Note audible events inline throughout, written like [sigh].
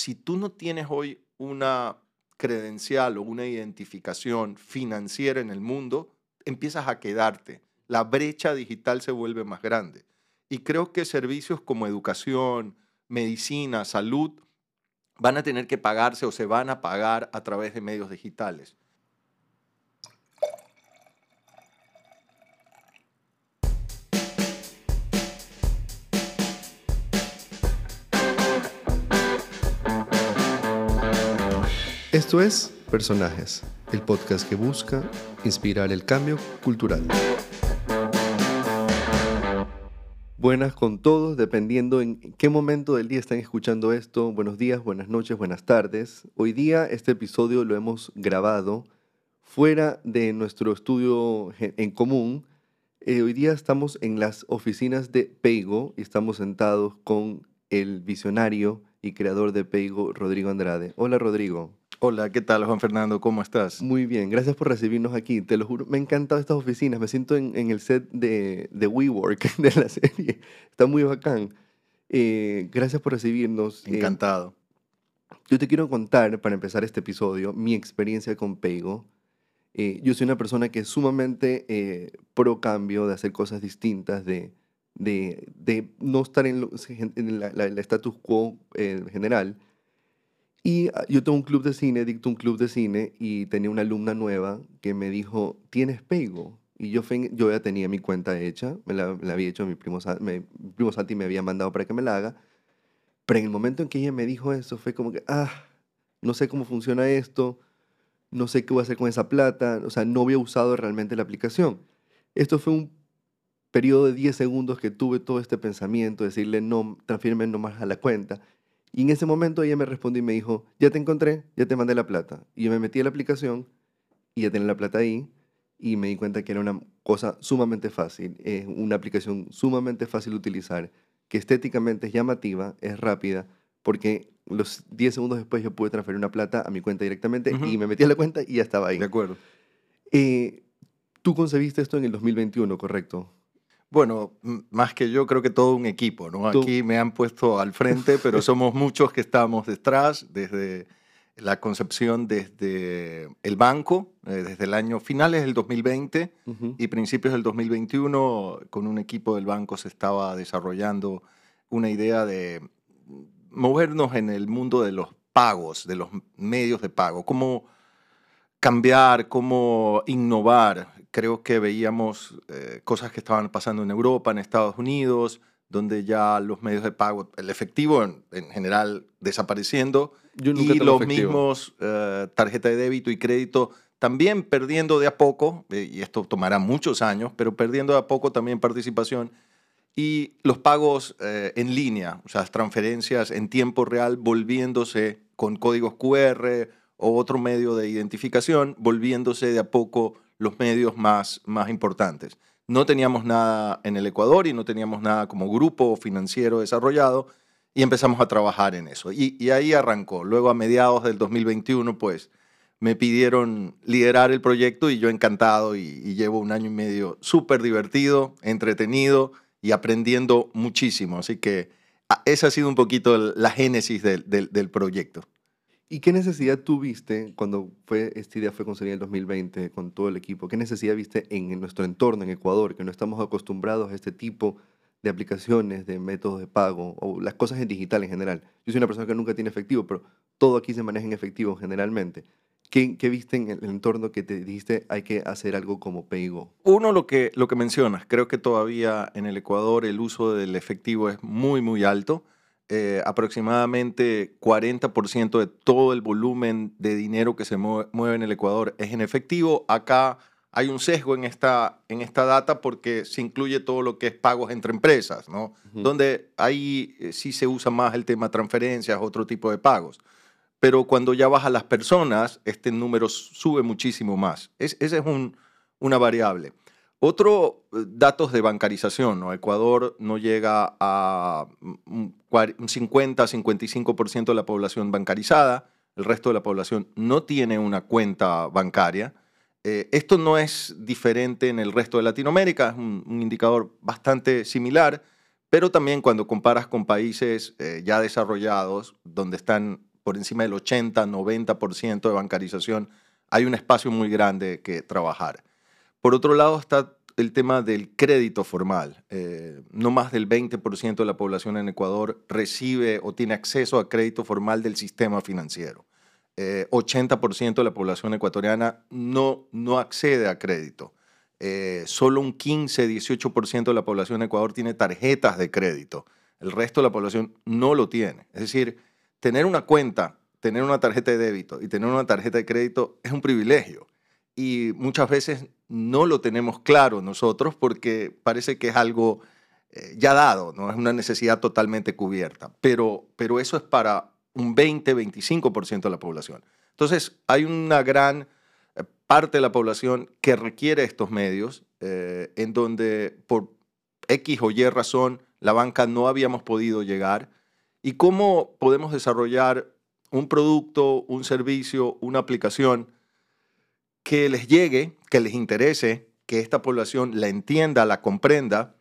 si tú no tienes hoy una credencial o una identificación financiera en el mundo, empiezas a quedarte. La brecha digital se vuelve más grande. Y creo que servicios como educación, medicina, salud, van a tener que pagarse o se van a pagar a través de medios digitales. Esto es Personajes, el podcast que busca inspirar el cambio cultural. Buenas con todos, dependiendo en qué momento del día están escuchando esto. Buenos días, buenas noches, buenas tardes. Hoy día este episodio lo hemos grabado fuera de nuestro estudio en común. Eh, hoy día estamos en las oficinas de Peigo y estamos sentados con el visionario y creador de Peigo, Rodrigo Andrade. Hola Rodrigo. Hola, ¿qué tal Juan Fernando? ¿Cómo estás? Muy bien, gracias por recibirnos aquí. Te lo juro, me han encantado estas oficinas. Me siento en, el set de, de WeWork [laughs] de la serie. Está muy bacán. Eh, gracias por recibirnos. Eh, Encantado. yo te quiero contar, para empezar este episodio, mi experiencia con Peigo. Eh, yo soy una persona que es sumamente pro cambio, de hacer cosas distintas, de, de, de no estar en, en la, la, status quo general y ah, yo tengo un club de cine, dicto un club de cine, y tenía una alumna nueva que me dijo, ¿tienes Pego? Y yo, yo ya tenía mi cuenta hecha, me la, había hecho mi primo, mi primo Santi, me había mandado para que me la haga. Pero en el momento en que ella me dijo eso, fue como que, ah, no sé cómo funciona esto, no sé qué voy a hacer con esa plata, o sea, no había usado realmente la aplicación. Esto fue un periodo de 10 segundos que tuve todo este pensamiento, decirle, no, transfírme nomás a la cuenta. Y en ese momento ella me respondió y me dijo, ya te encontré, ya te mandé la plata. Y yo me metí a la aplicación y ya tenía la plata ahí y me di cuenta que era una cosa sumamente fácil, es una aplicación sumamente fácil de utilizar, que estéticamente es llamativa, es rápida, porque los 10 segundos después yo pude transferir una plata a mi cuenta directamente y me metí a la cuenta y ya estaba ahí. De acuerdo. Eh, Tú concebiste esto en el 2021, ¿correcto? Bueno, más que yo, creo que todo un equipo, ¿no? Aquí me han puesto al frente, pero [laughs] somos muchos que estamos detrás, desde la concepción desde el banco, eh, desde el año finales del 2020 y principios del 2021, con un equipo del banco se estaba desarrollando una idea de movernos en el mundo de los pagos, de los medios de pago, cómo cambiar, cómo innovar creo que veíamos eh, cosas que estaban pasando en Europa, en Estados Unidos, donde ya los medios de pago, el efectivo en, general desapareciendo y los mismos eh, tarjeta de débito y crédito también perdiendo de a poco, eh, y esto tomará muchos años, pero perdiendo de a poco también participación, y los pagos en línea, o sea, las transferencias en tiempo real volviéndose con códigos QR o otro medio de identificación, volviéndose de a poco los medios más, más importantes. No teníamos nada en el Ecuador y no teníamos nada como grupo financiero desarrollado y empezamos a trabajar en eso. Y, ahí arrancó. Luego a mediados del 2021, pues me pidieron liderar el proyecto y yo encantado y, llevo un año y medio súper divertido, entretenido y aprendiendo muchísimo. Así que ah, esa ha sido un poquito la génesis del, del proyecto. ¿Y qué necesidad tuviste cuando fue, esta idea fue concebida en el 2020 con todo el equipo? ¿Qué necesidad viste en, nuestro entorno, en Ecuador, que no estamos acostumbrados a este tipo de aplicaciones, de métodos de pago o las cosas en digital en general? Yo soy una persona que nunca tiene efectivo, pero todo aquí se maneja en efectivo generalmente. ¿Qué, ¿Qué, viste en el entorno que te dijiste hay que hacer algo como PayGo? Uno, lo que, lo que mencionas, creo que todavía en el Ecuador el uso del efectivo es muy, muy alto. Eh, aproximadamente 40% de todo el volumen de dinero que se mueve, en el Ecuador es en efectivo. Acá hay un sesgo en esta, en esta data porque se incluye todo lo que es pagos entre empresas, ¿no? Donde ahí eh, sí se usa más el tema transferencias, otro tipo de pagos. Pero cuando ya baja las personas, este número sube muchísimo más. Es, esa es una variable. Otro, eh, datos de bancarización, ¿no? Ecuador no llega a un 50-55% de la población bancarizada, el resto de la población no tiene una cuenta bancaria. Eh, esto no es diferente en el resto de Latinoamérica, es un, indicador bastante similar, pero también cuando comparas con países eh, ya desarrollados, donde están por encima del 80, 90% de bancarización, hay un espacio muy grande que trabajar. Por otro lado está el tema del crédito formal. Eh, no más del 20% de la población en Ecuador recibe o tiene acceso a crédito formal del sistema financiero. 80% eh, de la población ecuatoriana no, no accede a crédito. Eh, solo un 15-18% de la población de Ecuador tiene tarjetas de crédito. El resto de la población no lo tiene. Es decir, tener una cuenta, tener una tarjeta de débito y tener una tarjeta de crédito es un privilegio. Y muchas veces no lo tenemos claro nosotros porque parece que es algo eh, ya dado, no es una necesidad totalmente cubierta. Pero, pero eso es para un 20-25% de la población. Entonces, hay una gran eh, parte de la población que requiere estos medios, eh, en donde por X o Y razón la banca no habíamos podido llegar. ¿Y cómo podemos desarrollar un producto, un servicio, una aplicación que les llegue, que les interese, que esta población la entienda, la comprenda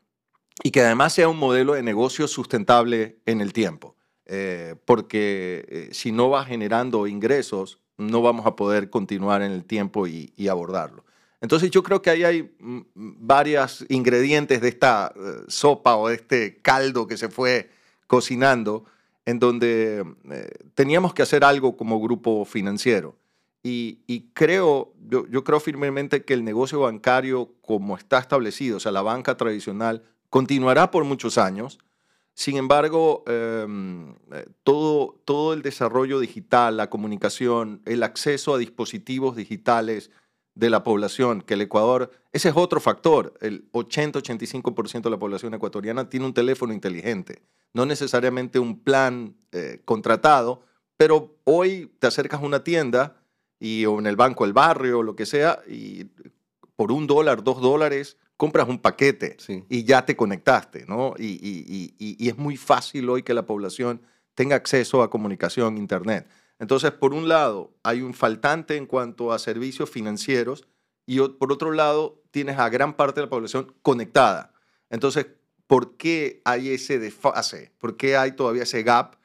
y que además sea un modelo de negocio sustentable en el tiempo? Eh, porque eh, si no va generando ingresos, no vamos a poder continuar en el tiempo y, abordarlo. Entonces yo creo que ahí hay mm, varios ingredientes de esta eh, sopa o de este caldo que se fue cocinando, en donde teníamos que hacer algo como grupo financiero. Y, creo, yo, yo, creo firmemente que el negocio bancario como está establecido, o sea, la banca tradicional, continuará por muchos años. Sin embargo, em, eh, todo, todo el desarrollo digital, la comunicación, el acceso a dispositivos digitales de la población, que el Ecuador, ese es otro factor, el 80-85% de la población ecuatoriana tiene un teléfono inteligente, no necesariamente un plan eh, contratado, pero hoy te acercas a una tienda y, o en el banco del barrio o lo que sea, y por un dólar, dos dólares, compras un paquete y ya te conectaste, ¿no? Y, es muy fácil hoy que la población tenga acceso a comunicación, Internet. Entonces, por un lado, hay un faltante en cuanto a servicios financieros y por otro lado, tienes a gran parte de la población conectada. Entonces, ¿por qué hay ese desfase? ¿Por qué hay todavía ese gap?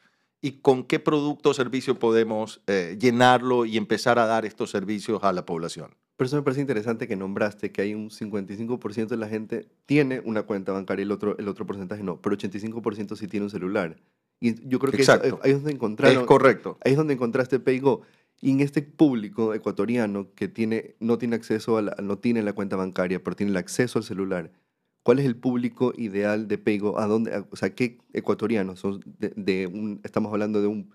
¿Y con qué producto o servicio podemos eh, llenarlo y empezar a dar estos servicios a la población? Pero eso me parece interesante que nombraste que hay un 55% de la gente tiene una cuenta bancaria y el otro, el otro porcentaje no, pero 85% sí tiene un celular. Y yo creo que ahí es donde encontraron, es correcto. Ahí es donde encontraste Paygo. Y en este público ecuatoriano que tiene, no tiene acceso a la, no tiene la cuenta bancaria, pero tiene el acceso al celular, ¿cuál es el público ideal de Paygo? ¿A dónde, o sea, qué ecuatorianos estamos hablando de un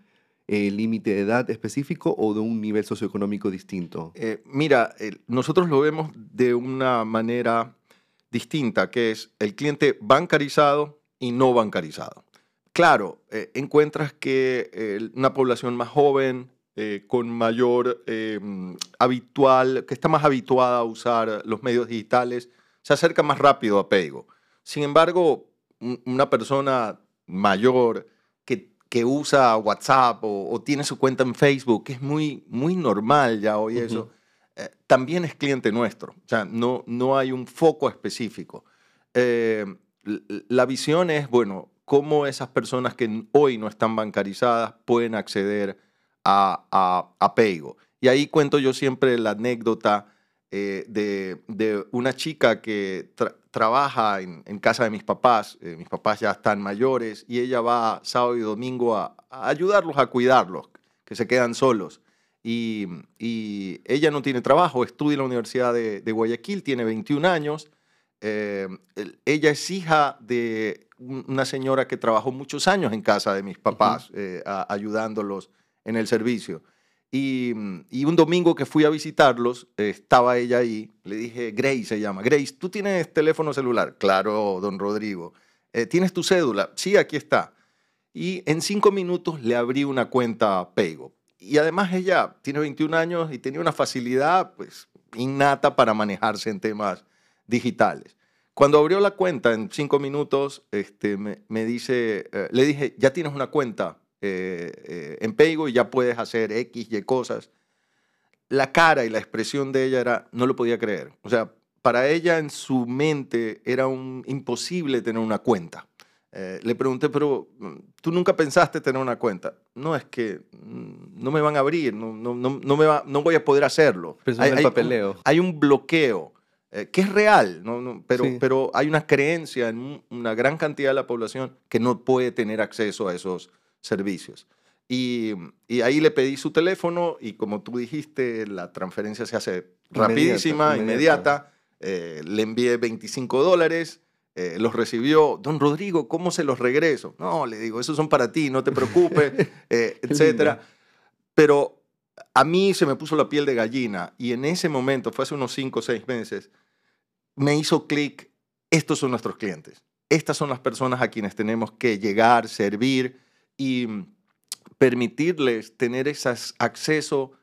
eh, límite de edad específico o de un nivel socioeconómico distinto? Eh, mira, nosotros lo vemos de una manera distinta, que es el cliente bancarizado y no bancarizado. Claro, eh, encuentras que una población más joven, con mayor habitual, que está más habituada a usar los medios digitales, se acerca más rápido a Paygo. Sin embargo, una persona mayor que usa WhatsApp o, tiene su cuenta en Facebook, que es muy, muy normal ya hoy eso, eh, también es cliente nuestro. O sea, no, no hay un foco específico. Eh, la visión es, bueno, cómo esas personas que hoy no están bancarizadas pueden acceder a, a, a Paygo. Y ahí cuento yo siempre la anécdota eh, de, de, una chica que trabaja en, en, casa de mis papás. Eh, mis papás ya están mayores y ella va sábado y domingo a, ayudarlos a cuidarlos, que se quedan solos. Y, y, ella no tiene trabajo, estudia en la Universidad de, de Guayaquil, tiene 21 años. Eh, ella es hija de una señora que trabajó muchos años en casa de mis papás, ayudándolos en el servicio. Mm, y, un domingo que fui a visitarlos, estaba ella ahí, le dije, Grace se llama, Grace, ¿tú tienes teléfono celular? Claro, don Rodrigo. Eh, ¿Tienes tu cédula? Sí, aquí está. Y en cinco minutos le abrí una cuenta Paygo. Y además ella tiene 21 años y tenía una facilidad pues, innata para manejarse en temas digitales. Cuando abrió la cuenta en cinco minutos, este, me, dice, eh, le dije, ya tienes una cuenta. Eh, eh, en Paygo y ya puedes hacer X, Y cosas. La cara y la expresión de ella era, no lo podía creer. O sea, para ella en su mente era un, imposible tener una cuenta. Eh, le pregunté, pero mm, tú nunca pensaste tener una cuenta. No es que mm, no me van a abrir, no, no, no, me va, no voy a poder hacerlo. Hay, el papeleo. hay un bloqueo eh, que es real, ¿no? pero, pero hay una creencia en una gran cantidad de la población que no puede tener acceso a esos servicios. Y, y, ahí le pedí su teléfono y como tú dijiste, la transferencia se hace rapidísima, inmediata. Eh, le envié 25 dólares, eh, los recibió. Don Rodrigo, ¿cómo se los regreso? No, le digo, esos son para ti, no te preocupes, [laughs] etcétera. Pero a mí se me puso la piel de gallina y en ese momento, fue hace unos 5 o 6 meses, me hizo clic, estos son nuestros clientes. Estas son las personas a quienes tenemos que llegar, servir y permitirles tener ese acceso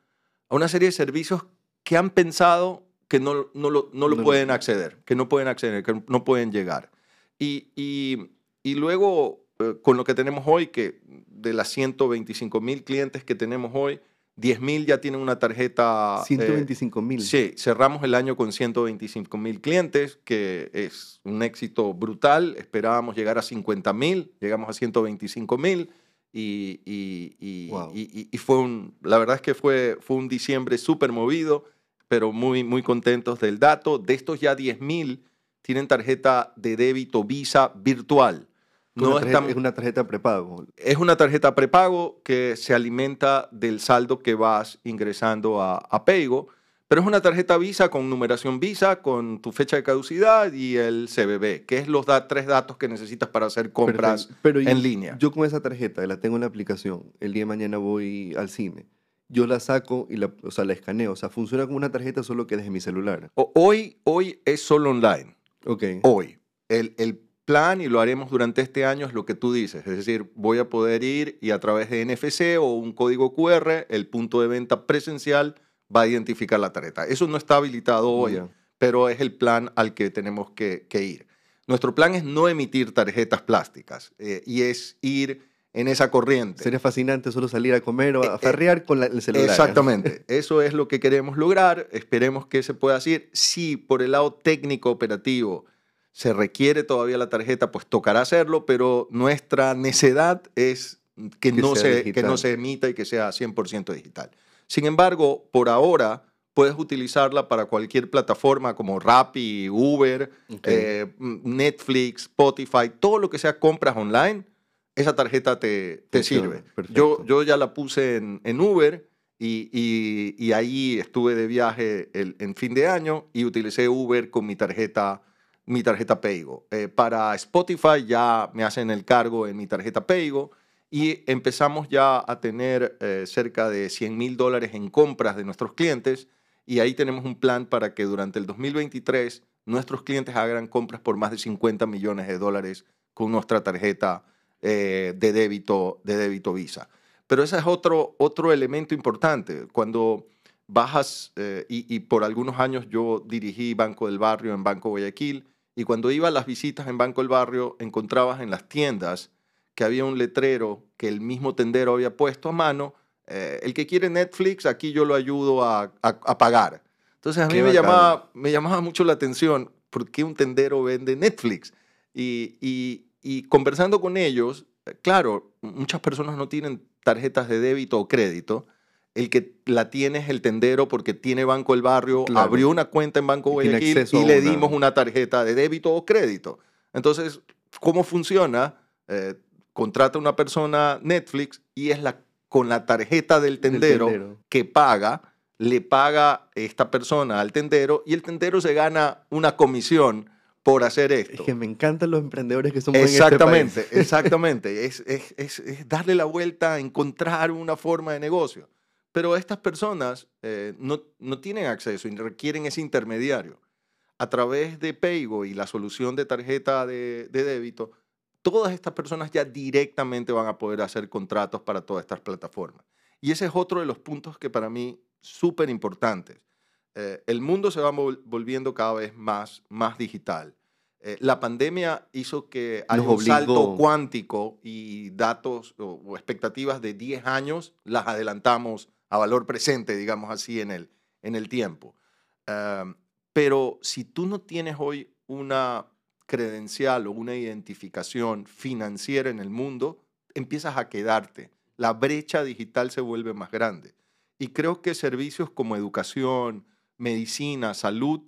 a una serie de servicios que han pensado que no, no lo, no lo pueden acceder, que no pueden acceder, que no pueden llegar. Y, y, y luego, eh, con lo que tenemos hoy, que de las 125 mil clientes que tenemos hoy, 10 mil ya tienen una tarjeta. 125 mil. sí, cerramos el año con 125 mil clientes, que es un éxito brutal. Esperábamos llegar a 50 mil, llegamos a 125 mil. Y, y, y, fue un, la verdad es que fue, fue un diciembre súper movido, pero muy, muy contentos del dato. De estos ya 10 mil tienen tarjeta de débito Visa virtual. No es una tarjeta prepago. Es una tarjeta prepago que se alimenta del saldo que vas ingresando a, a Paygo, pero es una tarjeta Visa con numeración Visa, con tu fecha de caducidad y el CBB, que es los tres datos que necesitas para hacer compras en línea. Yo con esa tarjeta, la tengo en la aplicación, el día de mañana voy al cine. Yo la saco y la, o sea, la escaneo. O sea, funciona como una tarjeta solo que desde mi celular. hoy, hoy es solo online. Ok. Hoy. El, el plan y lo haremos durante este año es lo que tú dices, es decir, voy a poder ir y a través de NFC o un código QR, el punto de venta presencial va a identificar la tarjeta. Eso no está habilitado hoy, pero es el plan al que tenemos que, ir. Nuestro plan es no emitir tarjetas plásticas eh, y es ir en esa corriente. Sería fascinante solo salir a comer o a eh, eh, ferrear con el celular. Exactamente. [laughs] Eso es lo que queremos lograr. Esperemos que se pueda hacer. Si por el lado técnico operativo se requiere todavía la tarjeta, pues tocará hacerlo, pero nuestra necedad es que, no, se, que no se emita y que sea 100% digital. Sin embargo, por ahora puedes utilizarla para cualquier plataforma como Rappi, Uber, eh, Netflix, Spotify, todo lo que sea compras online, esa tarjeta te, te sirve. Yo, yo ya la puse en, en Uber y, y, ahí estuve de viaje el, en fin de año y utilicé Uber con mi tarjeta mi tarjeta Paygo. Eh, para Spotify ya me hacen el cargo en mi tarjeta Paygo y empezamos ya a tener eh, cerca de 100 mil dólares en compras de nuestros clientes y ahí tenemos un plan para que durante el 2023 nuestros clientes hagan compras por más de 50 millones de dólares con nuestra tarjeta eh, de, débito, de débito Visa. Pero ese es otro, otro elemento importante. Cuando bajas, y, y por algunos años yo dirigí Banco del Barrio en Banco Guayaquil, y cuando iba a las visitas en Banco del Barrio, encontrabas en las tiendas que había un letrero que el mismo tendero había puesto a mano. Eh, el que quiere Netflix, aquí yo lo ayudo a, pagar. Entonces a mí me llamaba, me llamaba mucho la atención por qué un tendero vende Netflix. Y, y conversando con ellos, claro, muchas personas no tienen tarjetas de débito o crédito el que la tiene es el tendero porque tiene Banco del Barrio, abrió una cuenta en Banco Guayaquil y le dimos una tarjeta de débito o crédito. Entonces, ¿cómo funciona? Eh, contrata una persona Netflix y es la, con la tarjeta del tendero, que paga, le paga esta persona al tendero y el tendero se gana una comisión por hacer esto. Es que me encantan los emprendedores que son Exactamente, en este exactamente. [laughs] es, es, es darle la vuelta, encontrar una forma de negocio. Pero estas personas eh, no, no, tienen acceso y requieren ese intermediario. A través de Paygo y la solución de tarjeta de, de, débito, todas estas personas ya directamente van a poder hacer contratos para todas estas plataformas. Y ese es otro de los puntos que para mí súper importantes. Eh, el mundo se va volviendo cada vez más, más digital. Eh, la pandemia hizo que haya un salto cuántico y datos o, o, expectativas de 10 años las adelantamos a valor presente, digamos así, en el, en el tiempo. pero si tú no tienes hoy una credencial o una identificación financiera en el mundo, empiezas a quedarte la brecha digital se vuelve más grande. Y creo que servicios como educación, medicina, salud,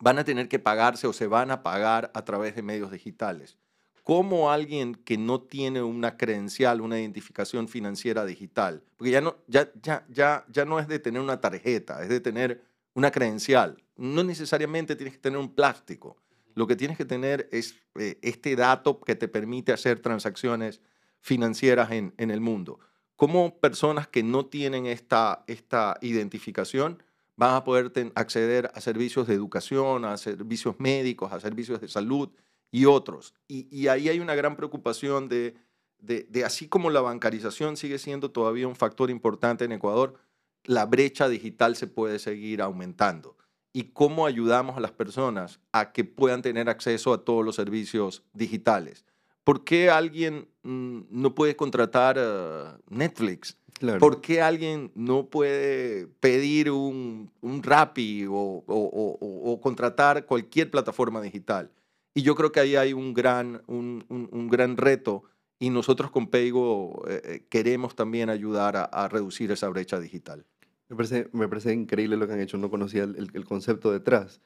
van a tener que pagarse o se van a pagar a través de medios digitales. ¿Cómo alguien que no tiene una credencial, una identificación financiera digital, porque ya no, ya, ya, ya, ya no es de tener una tarjeta, es de tener una credencial. No necesariamente tienes que tener un plástico. Lo que tienes que tener es eh, este dato que te permite hacer transacciones financieras en, en el mundo. ¿Cómo personas que no tienen esta, esta identificación van a poder acceder a servicios de educación, a servicios médicos, a servicios de salud y otros. Y, ahí hay una gran preocupación de, de, así como la bancarización sigue siendo todavía un factor importante en Ecuador, la brecha digital se puede seguir aumentando. Y cómo ayudamos a las personas a que puedan tener acceso a todos los servicios digitales. ¿Por qué alguien mm, no puede contratar eh, Netflix? ¿Por qué alguien no puede pedir un, un Rappi o, contratar cualquier plataforma digital? Y yo creo que ahí hay un gran, un, gran reto y nosotros con Peigo eh, eh, queremos también ayudar a, reducir esa brecha digital. Me parece, me parece increíble lo que han hecho, no conocía el, concepto detrás.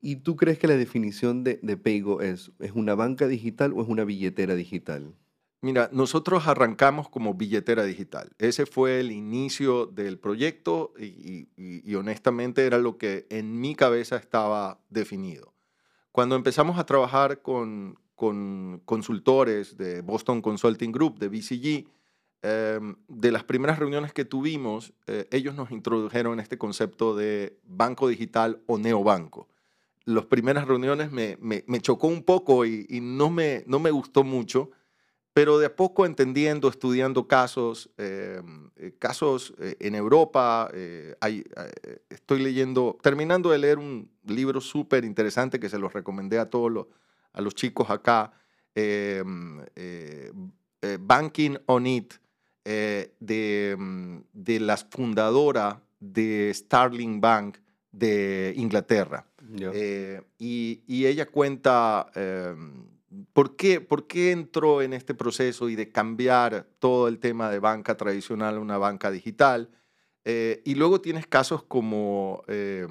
¿Y tú crees que la definición de, de Peigo es, es una banca digital o es una billetera digital? Mira, nosotros arrancamos como billetera digital. Ese fue el inicio del proyecto y, honestamente era lo que en mi cabeza estaba definido. Cuando empezamos a trabajar con, consultores de Boston Consulting Group, de BCG, em, de las primeras reuniones que tuvimos, eh, ellos nos introdujeron este concepto de banco digital o neobanco. Las primeras reuniones me, chocó un poco y, no, me, no me gustó mucho pero de a poco entendiendo, estudiando casos, em, eh, casos eh, en Europa, eh, estoy leyendo, terminando de leer un libro súper interesante que se los recomendé a todos los, a los chicos acá, em, Banking on It, de, em, de la fundadora de Starling Bank de Inglaterra. Y, y, ella cuenta ¿Por qué, ¿Por qué entró en este proceso y de cambiar todo el tema de banca tradicional a una banca digital? Eh, y luego tienes casos como eh,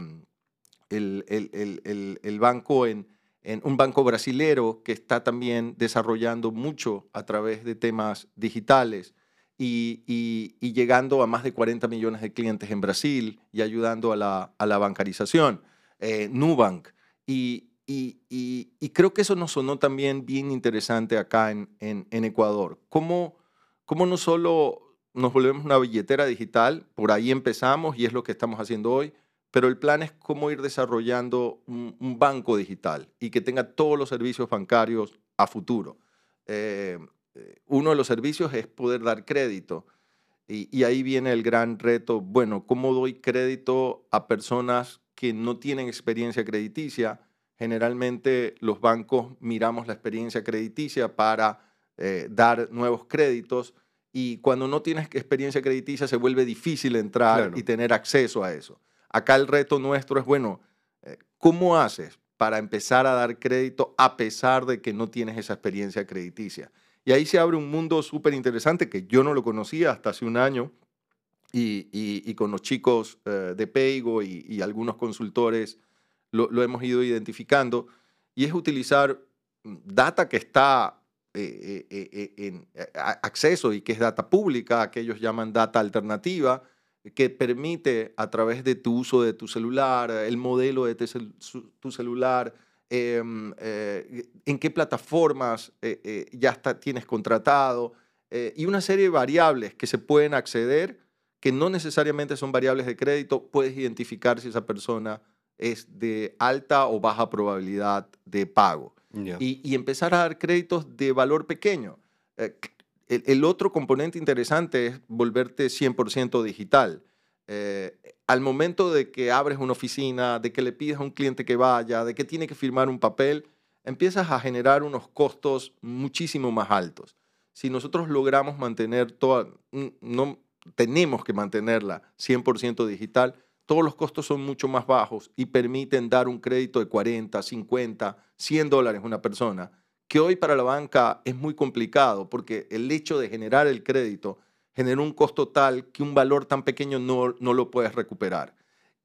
el, el, el, banco en, en, un banco brasilero que está también desarrollando mucho a través de temas digitales y, y, llegando a más de 40 millones de clientes en Brasil y ayudando a la, a la bancarización. Eh, Nubank. Y, y, creo que eso nos sonó también bien interesante acá en, en, Ecuador. ¿Cómo, ¿Cómo no solo nos volvemos una billetera digital, por ahí empezamos y es lo que estamos haciendo hoy, pero el plan es cómo ir desarrollando un, banco digital y que tenga todos los servicios bancarios a futuro. Eh, uno de los servicios es poder dar crédito. Y, y, ahí viene el gran reto, bueno, ¿cómo doy crédito a personas que no tienen experiencia crediticia? generalmente los bancos miramos la experiencia crediticia para eh, dar nuevos créditos y cuando no tienes experiencia crediticia se vuelve difícil entrar y tener acceso a eso. Acá el reto nuestro es, bueno, eh, ¿cómo haces para empezar a dar crédito a pesar de que no tienes esa experiencia crediticia? Y ahí se abre un mundo súper interesante que yo no lo conocía hasta hace un año y, con los chicos eh, de Peigo y algunos consultores lo, hemos ido identificando, y es utilizar data que está eh, eh, en acceso y que es data pública, que ellos llaman data alternativa, que permite a través de tu uso de tu celular, el modelo de tu celular, em, en qué plataformas ya está, tienes contratado y una serie de variables que se pueden acceder que no necesariamente son variables de crédito, puedes identificar si esa persona es de alta o baja probabilidad de pago. Y, empezar a dar créditos de valor pequeño. El, otro componente interesante es volverte 100% digital. Eh, al momento de que abres una oficina, de que le pides a un cliente que vaya, de que tiene que firmar un papel, empiezas a generar unos costos muchísimo más altos. Si nosotros logramos mantener toda, no tenemos que mantenerla 100% digital, todos los costos son mucho más bajos y permiten dar un crédito de 40, 50, 100 dólares a una persona, que hoy para la banca es muy complicado porque el hecho de generar el crédito genera un costo tal que un valor tan pequeño no, no lo puedes recuperar.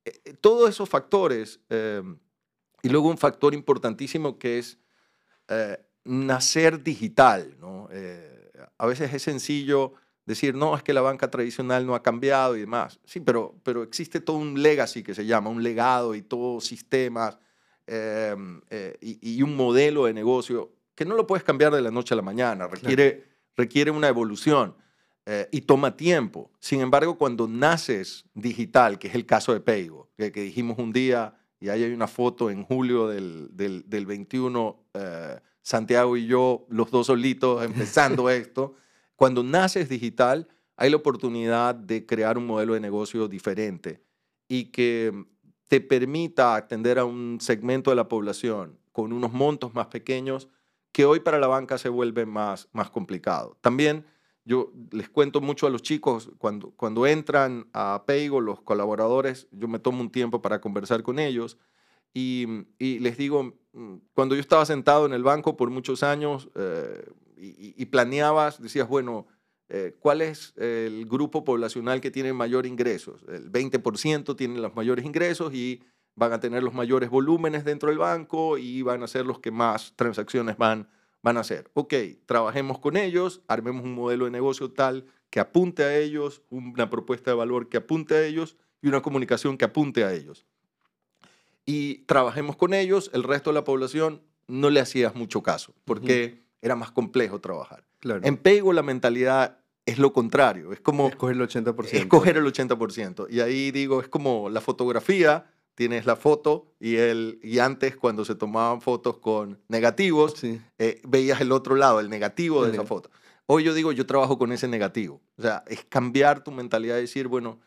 Eh, eh, todos esos factores, em, y luego un factor importantísimo que es eh, nacer digital. ¿no? a veces es sencillo decir, no, es que la banca tradicional no ha cambiado y demás. Sí, pero, pero existe todo un legacy que se llama, un legado y todos sistemas em, y, y, un modelo de negocio que no lo puedes cambiar de la noche a la mañana, requiere, requiere una evolución. Eh, y toma tiempo. Sin embargo, cuando naces digital, que es el caso de Peigo, que, dijimos un día, y ahí hay una foto en julio del, del, 21, eh, Santiago y yo, los dos solitos, empezando [laughs] esto, cuando naces digital, hay la oportunidad de crear un modelo de negocio diferente y que te permita atender a un segmento de la población con unos montos más pequeños que hoy para la banca se vuelve más, más complicado. También yo les cuento mucho a los chicos, cuando, cuando entran a Peigo, los colaboradores, yo me tomo un tiempo para conversar con ellos y, les digo, mm, cuando yo estaba sentado en el banco por muchos años eh, y, planeabas, decías, bueno, eh, ¿cuál es el grupo poblacional que tiene mayor ingresos? El 20% tiene los mayores ingresos y van a tener los mayores volúmenes dentro del banco y van a ser los que más transacciones van van a hacer, ok, trabajemos con ellos, armemos un modelo de negocio tal que apunte a ellos, una propuesta de valor que apunte a ellos y una comunicación que apunte a ellos. Y trabajemos con ellos, el resto de la población no le hacías mucho caso, porque era más complejo trabajar. En Pego la mentalidad es lo contrario, es como... Escoger el 80%. Escoger el 80%. Y ahí digo, es como la fotografía, tienes la foto y, el, y antes cuando se tomaban fotos con negativos, eh, veías el otro lado, el negativo de esa foto. Hoy yo digo, yo trabajo con ese negativo. O sea, es cambiar tu mentalidad y decir, bueno,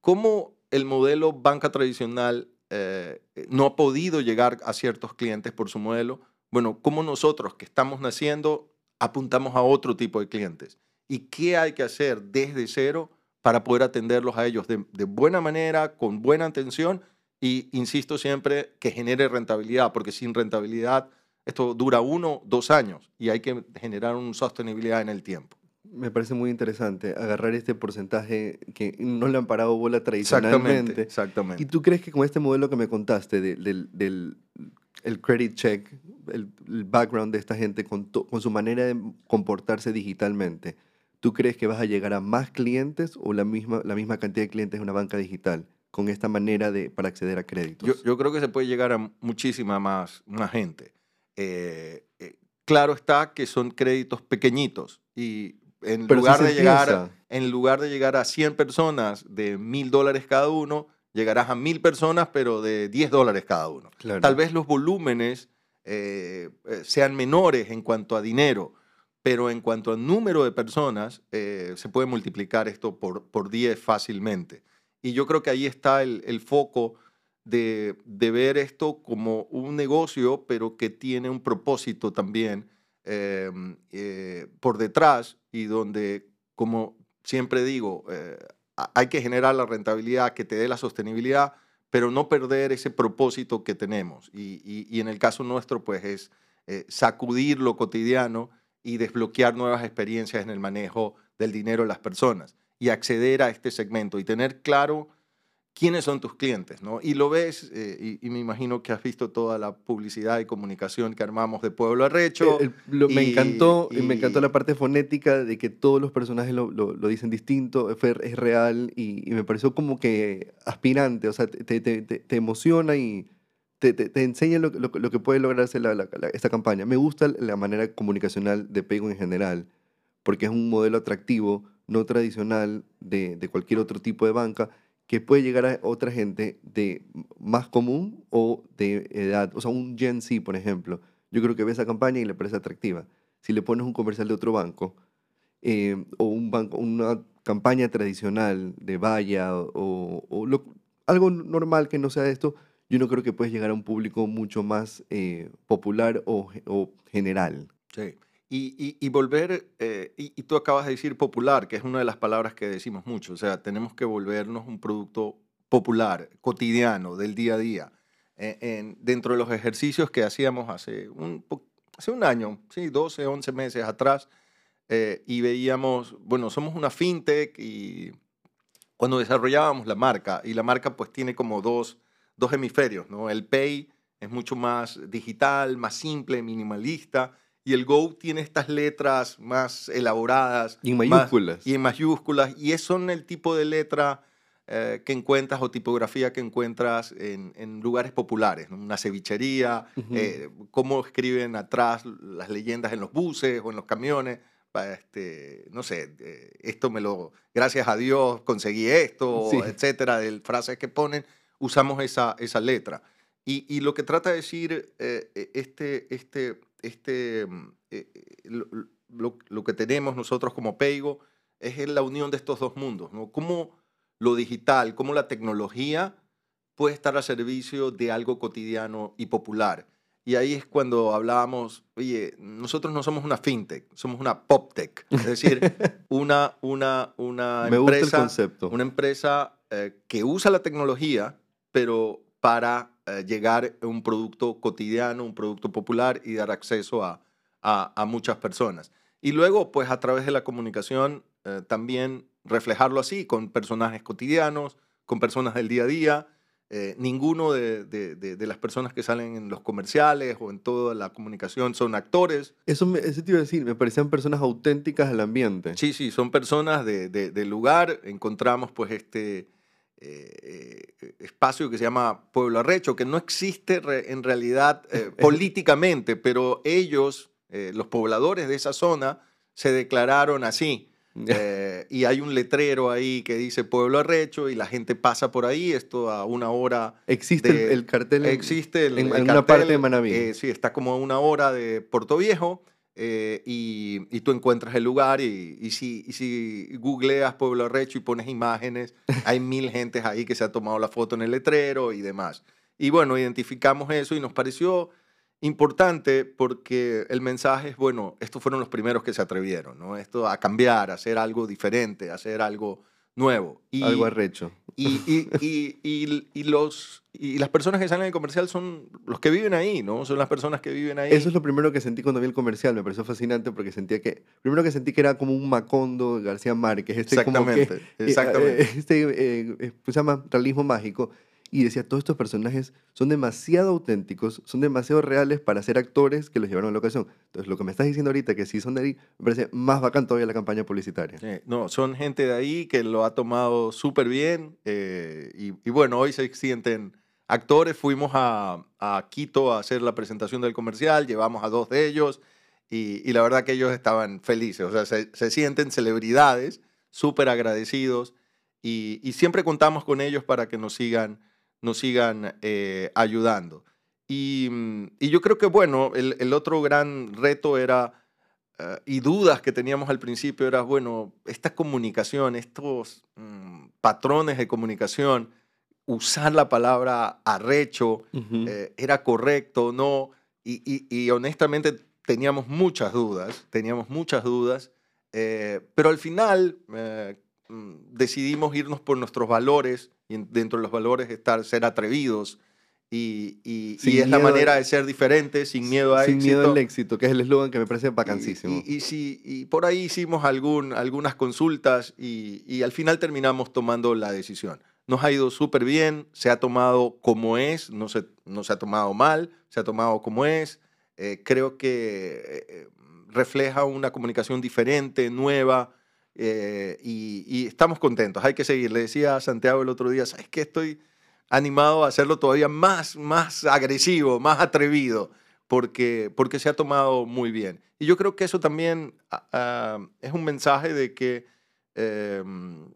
¿cómo el modelo banca tradicional eh, no ha podido llegar a ciertos clientes por su modelo? Bueno, ¿cómo nosotros que estamos naciendo apuntamos a otro tipo de clientes? ¿Y qué hay que hacer desde cero para poder atenderlos a ellos de, de buena manera, con buena atención y insisto siempre que genere rentabilidad, porque sin rentabilidad esto dura uno, dos años y hay que generar una sostenibilidad en el tiempo. Me parece muy interesante agarrar este porcentaje que no le han parado bola tradicionalmente. Exactamente, exactamente. ¿Y tú crees que con este modelo que me contaste del, del el credit check, el, background de esta gente con, con su manera de comportarse digitalmente, ¿tú crees que vas a llegar a más clientes o la misma, la misma cantidad de clientes en una banca digital? Con esta manera de, para acceder a créditos? Yo, creo que se puede llegar a muchísima más, más gente. Eh, eh, claro está que son créditos pequeñitos y en lugar, de llegar, en lugar de llegar a 100 personas de mil dólares cada uno, llegarás a mil personas pero de 10 dólares cada uno. Tal vez los volúmenes eh, sean menores en cuanto a dinero, pero en cuanto a número de personas, se puede multiplicar esto por, por 10 fácilmente. Y yo creo que ahí está el, foco de, ver esto como un negocio, pero que tiene un propósito también em, eh, por detrás y donde, como siempre digo, eh, hay que generar la rentabilidad que te dé la sostenibilidad, pero no perder ese propósito que tenemos. Y, en el caso nuestro, pues es eh, sacudir lo cotidiano y desbloquear nuevas experiencias en el manejo del dinero de las personas y acceder a este segmento y tener claro quiénes son tus clientes, ¿no? Y lo ves, eh, y, me imagino que has visto toda la publicidad y comunicación que armamos de Pueblo Arrecho. me encantó, y, me encantó la parte fonética de que todos los personajes lo, lo, dicen distinto, es real, y, me pareció como que aspirante, o sea, te, te, te, emociona y te, te, enseña lo, lo, que puede lograrse la, esta campaña. Me gusta la manera comunicacional de Pego en general, porque es un modelo atractivo no tradicional de, de, cualquier otro tipo de banca que puede llegar a otra gente de más común o de edad, o sea, un Gen Z, por ejemplo. Yo creo que ve esa campaña y le parece atractiva. Si le pones un comercial de otro banco eh, o un banco, una campaña tradicional de valla o, algo normal que no sea esto, yo no creo que puedes llegar a un público mucho más eh, popular o, o general. Sí. Y, volver, eh, y, tú acabas de decir popular, que es una de las palabras que decimos mucho, o sea, tenemos que volvernos un producto popular, cotidiano, del día a día. Eh, en, dentro de los ejercicios que hacíamos hace un, hace un año, sí, 12, 11 meses atrás, eh, y veíamos, bueno, somos una fintech y cuando desarrollábamos la marca, y la marca pues tiene como dos, dos hemisferios, ¿no? El Pay es mucho más digital, más simple, minimalista, y el Go tiene estas letras más elaboradas. Y en mayúsculas. y en mayúsculas, y son el tipo de letra eh, que encuentras o tipografía que encuentras en, en lugares populares, una cevichería, eh, cómo escriben atrás las leyendas en los buses o en los camiones este, no sé, eh, esto me lo, gracias a Dios conseguí esto, etcétera, de frases que ponen, usamos esa, esa letra. Y, y lo que trata de decir eh, e, este, este, este, mm, eh, lo, lo, que tenemos nosotros como Peigo es la unión de estos dos mundos, ¿no? Cómo lo digital, cómo la tecnología puede estar al servicio de algo cotidiano y popular. Y ahí es cuando hablábamos, oye, nosotros no somos una fintech, somos una poptech. Es decir, [laughs] una, una, una empresa, Una empresa eh, que usa la tecnología, pero para eh, llegar a un producto cotidiano, un producto popular y dar acceso a, a, muchas personas. Y luego, pues a través de la comunicación, eh, también reflejarlo así, con personajes cotidianos, con personas del día a día, eh, ninguno de, de, las personas que salen en los comerciales o en toda la comunicación son actores. Eso, me, eso te iba a decir, me parecían personas auténticas del ambiente. Sí, sí, son personas del lugar. Encontramos pues este eh, eh, espacio que se llama Pueblo Arrecho, que no existe en realidad [laughs] políticamente, pero ellos, los pobladores de esa zona, se declararon así. Eh, y hay un letrero ahí que dice Pueblo Arrecho y la gente pasa por ahí, esto a una hora. ¿Existe el cartel en, existe el, en, una parte de Manaví? Eh, sí, está como a una hora de Puerto Viejo eh, y, y, tú encuentras el lugar y, y, si, y si googleas Pueblo Arrecho y pones imágenes, [laughs] hay mil gentes ahí que se ha tomado la foto en el letrero y demás. Y bueno, identificamos eso y nos pareció importante porque el mensaje es, bueno, estos fueron los primeros que se atrevieron, ¿no? Esto a cambiar, a hacer algo diferente, a hacer algo nuevo. Y, algo arrecho. Y, [laughs] y, y, y, los, y las personas que salen del comercial son los que viven ahí, ¿no? Son las personas que viven ahí. Eso es lo primero que sentí cuando vi el comercial, me pareció fascinante porque sentía que, primero que sentí que era como un Macondo García Márquez, este exactamente, como que, eh, exactamente. este, eh, se llama realismo mágico, y decía, todos estos personajes son demasiado auténticos, son demasiado reales para ser actores que los llevaron a la ocasión. Entonces, lo que me estás diciendo ahorita, que sí son de ahí, me parece más bacán todavía la campaña publicitaria. no, son gente de ahí que lo ha tomado súper bien eh, y, bueno, hoy se sienten actores. Fuimos a, a, Quito a hacer la presentación del comercial, llevamos a dos de ellos y, y la verdad que ellos estaban felices, o sea, se, se sienten celebridades, súper agradecidos y, y siempre contamos con ellos para que nos sigan nos sigan eh, ayudando. Mm, y, yo creo que, bueno, el, otro gran reto era, eh, y dudas que teníamos al principio, era, bueno, esta comunicación, estos mm, patrones de comunicación, usar la palabra arrecho, eh, era correcto o no, y, y, honestamente teníamos muchas dudas, teníamos muchas dudas, pero al final mm, decidimos irnos por nuestros valores, y dentro de los valores estar, ser atrevidos. Y, y, y es la manera de ser diferente, sin miedo a sin éxito. Sin miedo al éxito, que es el eslogan que me parece vacancísimo. Y, y, si, y por ahí hicimos algún, algunas consultas y, al final terminamos tomando la decisión. Nos ha ido súper bien, se ha tomado como es, no se, no se ha tomado mal, se ha tomado como es. Eh, creo que eh, refleja una comunicación diferente, nueva, eh, y, estamos contentos, hay que seguir. Le decía a Santiago el otro día, ¿sabes qué? Estoy animado a hacerlo todavía más, más agresivo, más atrevido, porque, porque se ha tomado muy bien. Y yo creo que eso también ah, ah, es un mensaje de que em,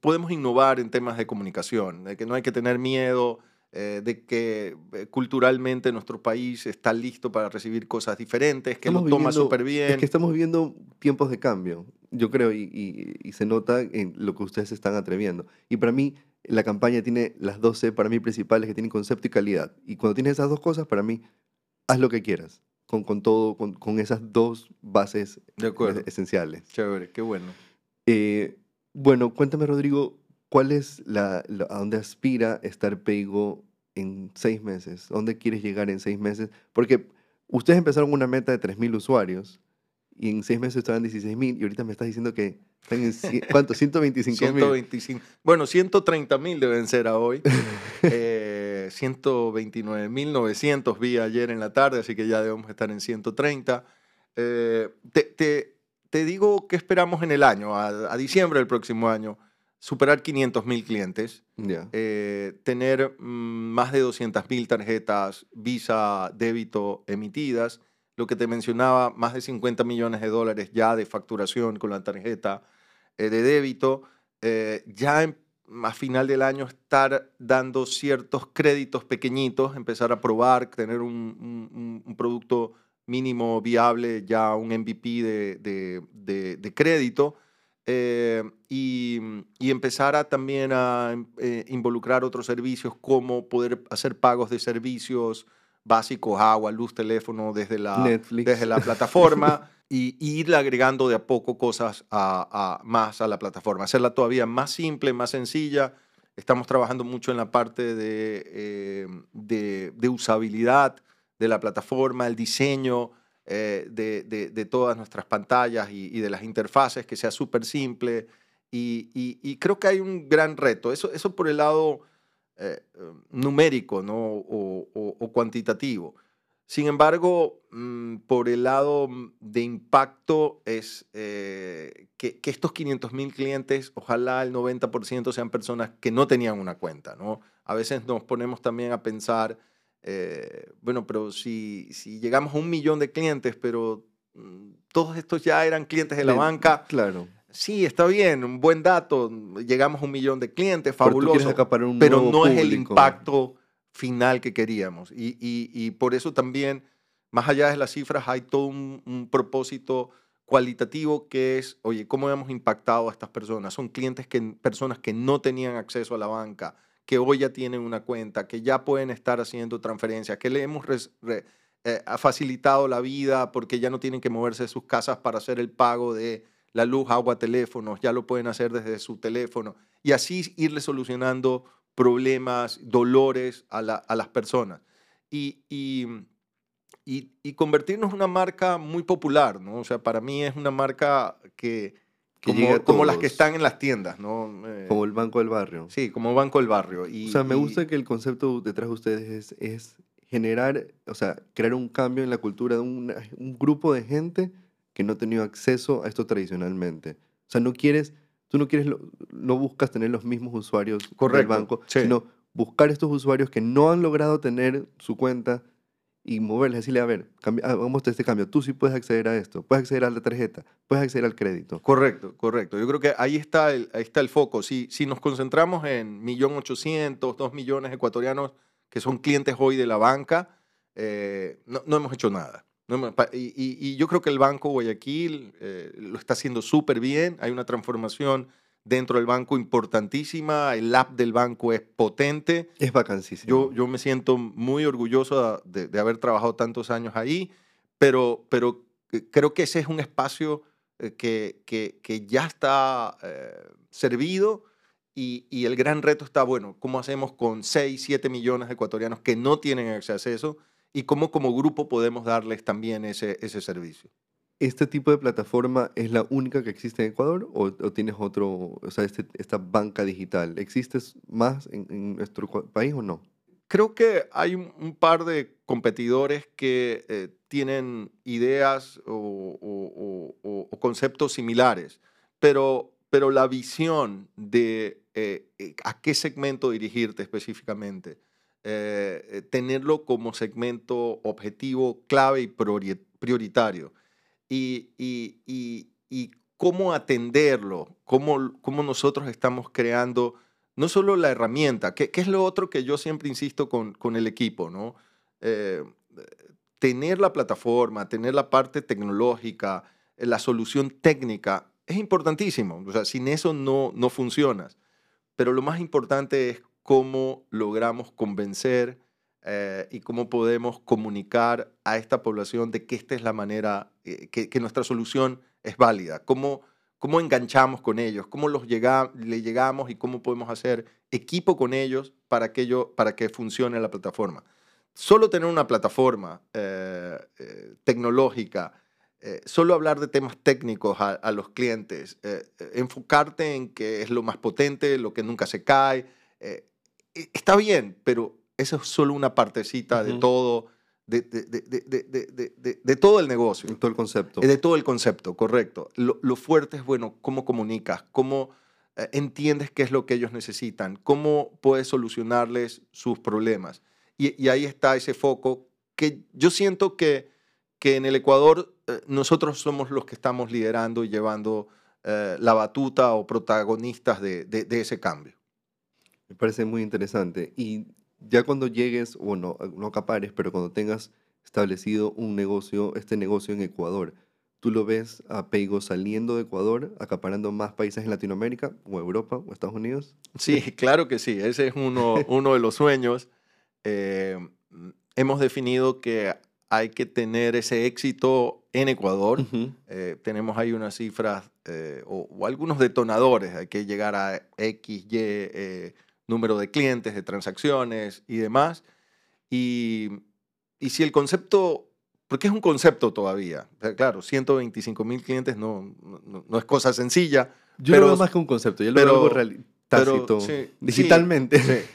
podemos innovar en temas de comunicación, de que no hay que tener miedo, eh, de que eh, culturalmente nuestro país está listo para recibir cosas diferentes, que lo toma súper bien. Es que estamos viviendo tiempos de cambio yo creo, y, se nota en lo que ustedes están atreviendo. Y para mí, la campaña tiene las 12 para mí principales que tienen concepto y calidad. Y cuando tienes esas dos cosas, para mí, haz lo que quieras, con, con todo, con, con esas dos bases de acuerdo. esenciales. Chévere, qué bueno. Eh, bueno, cuéntame, Rodrigo, ¿cuál es la, a dónde aspira estar Peigo en seis meses? ¿Dónde quieres llegar en seis meses? Porque ustedes empezaron una meta de 3.000 usuarios y en seis meses estaban 16 mil y ahorita me estás diciendo que están en, [laughs] ¿cuánto? 125 mil. 125. Bueno, 130 mil deben ser a hoy. [laughs] eh, 129 mil 900 vi ayer en la tarde, así que ya debemos estar en 130. Eh, te, te, te, digo que esperamos en el año, a, a diciembre del próximo año, superar 500 mil clientes, Yeah. eh, tener mm, más de 200 mil tarjetas Visa débito emitidas, lo que te mencionaba, más de 50 millones de dólares ya de facturación con la tarjeta eh, de débito, eh, ya en- a final del año estar dando ciertos créditos pequeñitos, empezar a probar, tener un, un- un- un producto mínimo viable, ya un MVP de, de- de- de crédito, eh, y, y empezar a también a eh, involucrar otros servicios como poder hacer pagos de servicios básicos, agua, luz, teléfono, desde la, Netflix. desde la plataforma y, [laughs] y ir agregando de a poco cosas a, a- más a la plataforma, hacerla todavía más simple, más sencilla. Estamos trabajando mucho en la parte de, eh, de, de usabilidad de la plataforma, el diseño eh, de, de- de todas nuestras pantallas y, y de las interfaces, que sea súper simple. Y, y- y creo que hay un gran reto. Eso, eso por el lado eh, numérico ¿no? o, o- o cuantitativo. Sin embargo, mm, por el lado de impacto es eh, que, que estos 500 mil clientes, ojalá el 90% sean personas que no tenían una cuenta. ¿no? A veces nos ponemos también a pensar, eh, bueno, pero si, si llegamos a un millón de clientes, pero mm, todos estos ya eran clientes de la De- banca, Claro. sí, está bien, un buen dato, llegamos a un millón de clientes, fabuloso un pero no es el impacto final que queríamos. Y, y- y por eso también, más allá de las cifras, hay todo un, un propósito cualitativo que es, oye, ¿cómo hemos impactado a estas personas? Son clientes que, personas que no tenían acceso a la banca, que hoy ya tienen una cuenta, que ya pueden estar haciendo transferencias, que le hemos eh, facilitado la vida porque ya no tienen que moverse de sus casas para hacer el pago de la luz, agua, teléfonos, ya lo pueden hacer desde su teléfono y así irle solucionando problemas, dolores a, la- a las personas. Y, convertirnos en una marca muy popular, ¿no? O sea, para mí es una marca que, como, las que están en las tiendas, ¿no? Eh, Como el Banco del Barrio. sí, como Banco del Barrio. Y, O sea, me y- gusta que el concepto detrás de ustedes es, es generar, o sea, crear un cambio en la cultura de una- un grupo de gente que no ha tenido acceso a esto tradicionalmente. O sea, no quieres, tú no quieres, no buscas tener los mismos usuarios del Correcto, banco, sí. sino buscar estos usuarios que no han logrado tener su cuenta y moverles, decirle, a ver, cambi- hagamos este cambio, tú sí puedes acceder a esto, puedes acceder a la tarjeta, puedes acceder al crédito. Correcto, correcto. Yo creo que ahí está el, ahí está el foco. Si, si nos concentramos en 1.800.000, 2 millones ecuatorianos que son clientes hoy de la banca, eh, no, no hemos hecho nada. No y, y- y yo creo que el Banco Guayaquil eh, lo está haciendo súper bien. Hay una transformación dentro del banco importantísima. El app del banco es potente. Es vacancísimo. Yo, yo me siento muy orgulloso de, de haber trabajado tantos años ahí, pero, pero eh, creo que ese es un espacio eh, que, que, que ya está eh, servido y, y el gran reto está, bueno, ¿cómo hacemos con 6, 7 millones de ecuatorianos que no tienen acceso a eso? Y cómo como grupo podemos darles también ese, ese servicio. ¿Este tipo de plataforma es la única que existe en Ecuador o, o tienes otro, o sea, este- esta banca digital? ¿Existe más en, en nuestro país o no? Creo que hay un, un par de competidores que eh, tienen ideas o, o- o- conceptos similares, pero, pero la visión de eh, eh, a qué segmento dirigirte específicamente, eh, eh, tenerlo como segmento objetivo, clave y priori- prioritario, y, y- y- cómo atenderlo, cómo, cómo nosotros estamos creando no solo la herramienta, que, que es lo otro que yo siempre insisto con, con el equipo, ¿no? Eh, tener la plataforma, tener la parte tecnológica, eh, la solución técnica, es importantísimo. O sea, sin eso no, no funcionas. Pero lo más importante es cómo logramos convencer eh, y cómo podemos comunicar a esta población de que esta es la manera, eh, que, que nuestra solución es válida. Cómo, cómo enganchamos con ellos, cómo los llega, le llegamos y cómo podemos hacer equipo con ellos para que, ello- para que funcione la plataforma. Solo tener una plataforma eh, eh, tecnológica eh, solo hablar de temas técnicos a, los clientes, eh, enfocarte en que es lo más potente, lo que nunca se cae, está bien, pero eso es solo una partecita de todo. De, de, todo el negocio. De todo el concepto. De todo el concepto, correcto. Lo, lo fuerte es, bueno, cómo comunicas, cómo entiendes qué es lo que ellos necesitan, cómo puedes solucionarles sus problemas. Y, y, ahí está ese foco que yo siento que, que en el Ecuador eh, nosotros somos los que estamos liderando y llevando eh, la batuta o protagonistas de, de, ese cambio. Me parece muy interesante. Y ya cuando llegues, o no, no acapares, pero cuando tengas establecido un negocio, este negocio en Ecuador, ¿tú lo ves a Peigo saliendo de Ecuador, acaparando más países en Latinoamérica, o Europa, o Estados Unidos? Sí, [laughs] claro que sí. Ese es uno, [laughs] uno de los sueños. Eh, hemos definido que hay que tener ese éxito en Ecuador. Eh, tenemos ahí unas cifras eh, o, algunos detonadores. Hay que llegar a X, Y eh, número de clientes, de transacciones y demás. Y, y, si el concepto, porque es un concepto todavía, claro, 125 mil clientes no, no, es cosa sencilla. Yo pero, lo veo más que un concepto, yo lo veo algo tácito, digitalmente.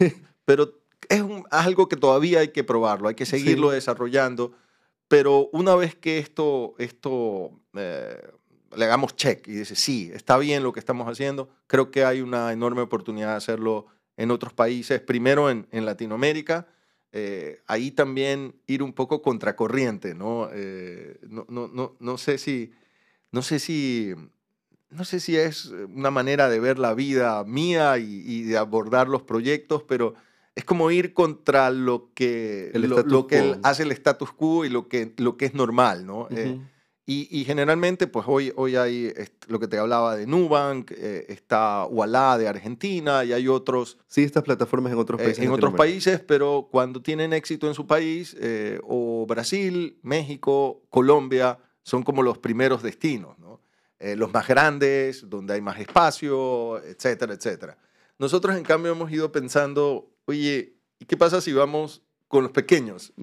pero es algo que todavía hay que probarlo, hay que seguirlo desarrollando, pero una vez que esto, esto eh, le hagamos check y dice, sí, está bien lo que estamos haciendo, creo que hay una enorme oportunidad de hacerlo en otros países, primero en, en Latinoamérica, eh, ahí también ir un poco contracorriente, ¿no? Eh, no, no, no, no, sé si, no sé si, no sé si es una manera de ver la vida mía y, y de abordar los proyectos, pero es como ir contra lo que, lo, que hace el status quo y lo que, lo que es normal, ¿no? Eh, y, generalmente, pues hoy, hoy hay lo que te hablaba de Nubank, eh, está Walla de Argentina y hay otros... Sí, estas plataformas en otros eh, países. en otros países, pero cuando tienen éxito en su país, o Brasil, México, Colombia, son como los primeros destinos, ¿no? los más grandes, donde hay más espacio, etcétera, etcétera. Nosotros, en cambio, hemos ido pensando oye, ¿y qué pasa si vamos con los pequeños?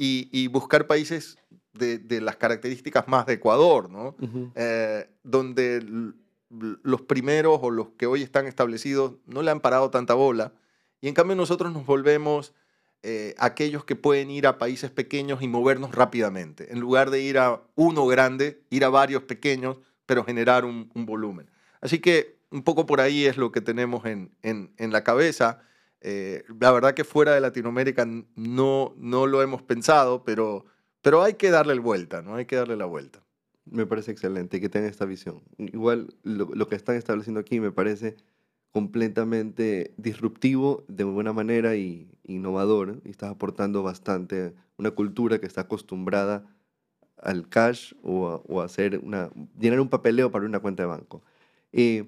y, buscar países de, las características más de Ecuador, ¿no? Eh, donde los primeros o los que hoy están establecidos no le han parado tanta bola. Y en cambio nosotros nos volvemos eh, aquellos que pueden ir a países pequeños y movernos rápidamente. En lugar de ir a uno grande, ir a varios pequeños, pero generar un, volumen. Así que un poco por ahí es lo que tenemos en, en, en la cabeza. Eh, la verdad que fuera de Latinoamérica no, no lo hemos pensado, pero, pero hay que darle vuelta, ¿no? Hay que darle la vuelta. Me parece excelente que tengan esta visión. Igual lo, que están estableciendo aquí me parece completamente disruptivo de buena manera y innovador. Y estás aportando bastante una cultura que está acostumbrada al cash o a, hacer una, llenar un papeleo para una cuenta de banco. Eh,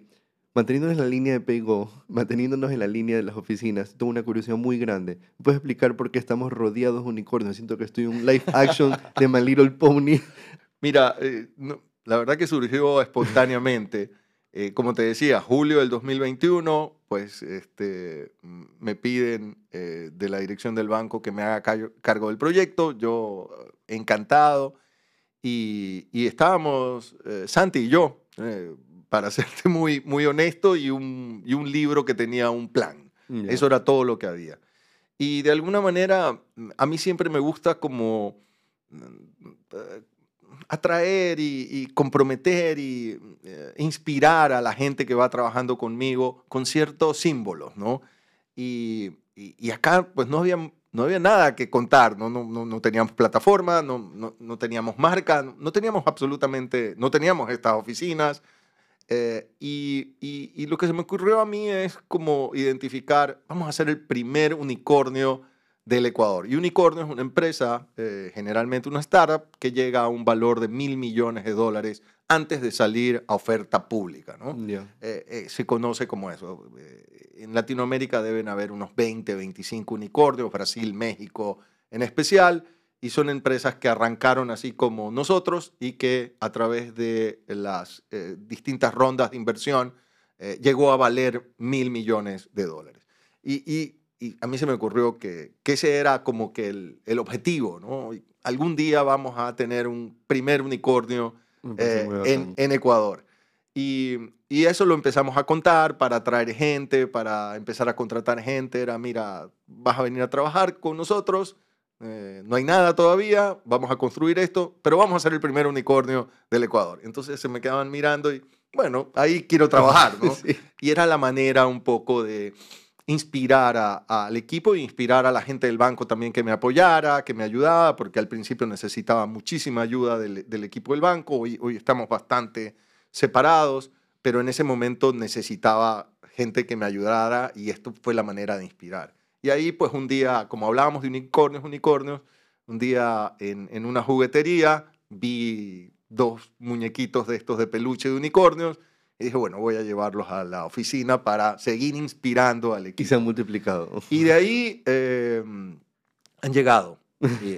Manteniéndonos en la línea de Paygo, manteniéndonos en la línea de las oficinas, tengo una curiosidad muy grande. ¿Puedes explicar por qué estamos rodeados de unicornios? Siento que estoy en un live action de My Little Pony. Mira, eh, la verdad que surgió espontáneamente. Eh, como te decía, julio del 2021, pues este, me piden eh, de la dirección del banco que me haga cargo del proyecto. Yo encantado. Y, y estábamos, Santi y yo, para [laughs] serte muy, muy honesto, y un, y un libro que tenía un plan. Eso era todo lo que había. Y de alguna manera, a mí siempre me gusta como eh, atraer y, comprometer y eh, inspirar a la gente que va trabajando conmigo con ciertos símbolos, ¿no? Y, y, acá pues no había, no había nada que contar, ¿no? No, no, no teníamos plataforma, no, no, no, teníamos marca, no teníamos absolutamente, no teníamos estas oficinas, eh, y, y, lo que se me ocurrió a mí es como identificar, vamos a ser el primer unicornio del Ecuador. Y unicornio es una empresa, eh, generalmente una startup, que llega a un valor de mil millones de dólares antes de salir a oferta pública. ¿no? Eh, se conoce como eso. en Latinoamérica deben haber unos 20, 25 unicornios, Brasil, México en especial y son empresas que arrancaron así como nosotros y que a través de las eh, distintas rondas de inversión eh, llegó a valer mil millones de dólares. Y, y a mí se me ocurrió que, que ese era como que el, el objetivo, ¿no? Algún día vamos a tener un primer unicornio eh, en, en, Ecuador. Y, y, eso lo empezamos a contar para atraer gente, para empezar a contratar gente. Era, mira, vas a venir a trabajar con nosotros, eh, no hay nada todavía, vamos a construir esto, pero vamos a ser el primer unicornio del Ecuador. Entonces se me quedaban mirando y, bueno, ahí quiero trabajar, ¿no? [laughs] Y era la manera un poco de inspirar al equipo e inspirar a la gente del banco también que me apoyara, que me ayudara, porque al principio necesitaba muchísima ayuda del, del equipo del banco, hoy, hoy estamos bastante separados, pero en ese momento necesitaba gente que me ayudara y esto fue la manera de inspirar. Y ahí pues un día, como hablábamos de unicornios, unicornios, un día en, en una juguetería vi dos muñequitos de estos de peluche de unicornios y dije, bueno, voy a llevarlos a la oficina para seguir inspirando al equipo. Y se han multiplicado. Y de ahí eh, han llegado,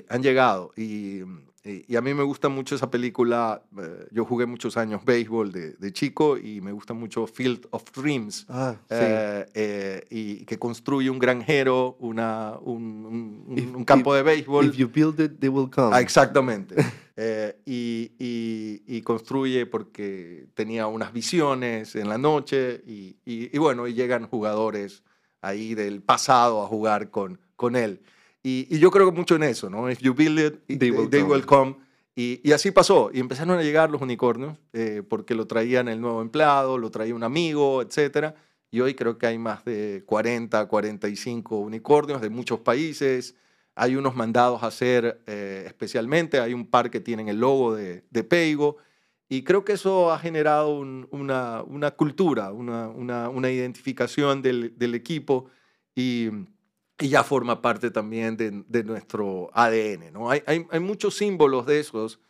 han llegado. Y, y, a mí me gusta mucho esa película. Eh, yo jugué muchos años béisbol de, de, chico y me gusta mucho Field of Dreams. Ah, sí. eh, y que construye un granjero, una, un, un, un campo if, de béisbol. If you build it, they will come. Ah, exactamente. [laughs] Eh, y, y, y, construye porque tenía unas visiones en la noche y, y, bueno, y llegan jugadores ahí del pasado a jugar con, con él. Y, yo creo mucho en eso, ¿no? If you build it, they will, they will come. Y, así pasó. Y empezaron a llegar los unicornios eh, porque lo traían el nuevo empleado, lo traía un amigo, etc. Y hoy creo que hay más de 40, 45 unicornios de muchos países hay unos mandados a hacer eh, especialmente, hay un par que tienen el logo de, de Peigo, y creo que eso ha generado una, una, cultura, una, una, identificación del, del equipo y, y, ya forma parte también de, de nuestro ADN. ¿no? Hay, hay, hay, muchos símbolos de esos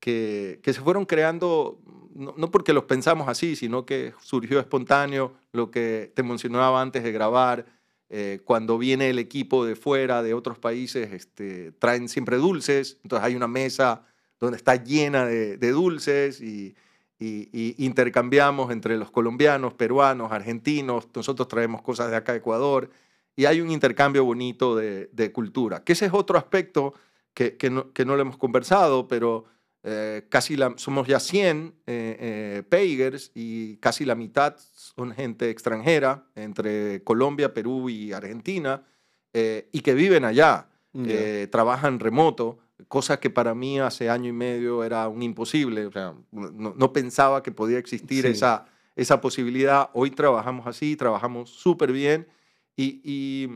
que, que se fueron creando, no, no, porque los pensamos así, sino que surgió espontáneo, lo que te mencionaba antes de grabar, eh, cuando viene el equipo de fuera, de otros países, este, traen siempre dulces, entonces hay una mesa donde está llena de, de dulces y, y, y, intercambiamos entre los colombianos, peruanos, argentinos, nosotros traemos cosas de acá, Ecuador, y hay un intercambio bonito de, de cultura, que ese es otro aspecto que, que, no, que no lo hemos conversado, pero eh, casi la, somos ya 100 eh, eh, Pagers y casi la mitad son gente extranjera, entre Colombia, Perú y Argentina, eh, y que viven allá, yeah. trabajan remoto, cosa que para mí hace año y medio era un imposible, o sea, no, no pensaba que podía existir sí. esa, esa posibilidad. Hoy trabajamos así, trabajamos súper bien y, y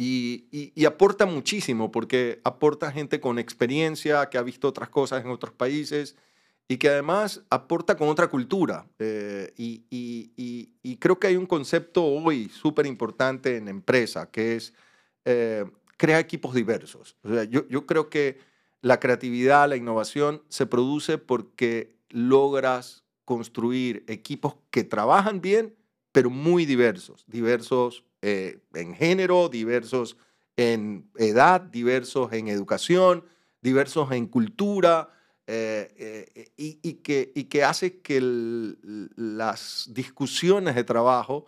y, aporta muchísimo porque aporta gente con experiencia, que ha visto otras cosas en otros países y que además aporta con otra cultura. Eh, y, y, creo que hay un concepto hoy súper importante en empresa, que es eh, crear equipos diversos. Yo, yo creo que la creatividad, la innovación se produce porque logras construir equipos que trabajan bien, pero muy diversos, diversos eh, en género, diversos en edad, diversos en educación, diversos en cultura, eh, eh, y, que, hace que las discusiones de trabajo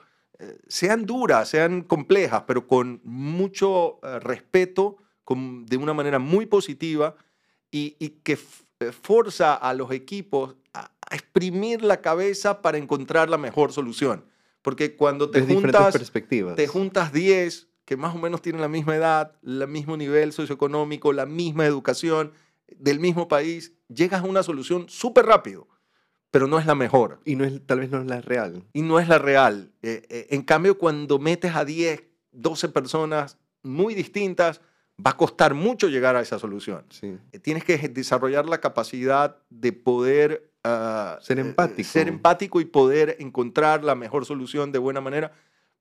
sean duras, sean complejas, pero con mucho respeto, con, de una manera muy positiva, y, que forza a los equipos a, a exprimir la cabeza para encontrar la mejor solución. Porque cuando te juntas, te juntas 10 que más o menos tienen la misma edad, el mismo nivel socioeconómico, la misma educación, del mismo país, llegas a una solución súper rápido, pero no es la mejor. Y no es, tal vez no es la real. Y no es la real. Eh, eh, en cambio, cuando metes a 10, 12 personas muy distintas, va a costar mucho llegar a esa solución. Sí. Eh, tienes que desarrollar la capacidad de poder uh, ser empático. Ser empático y poder encontrar la mejor solución de buena manera.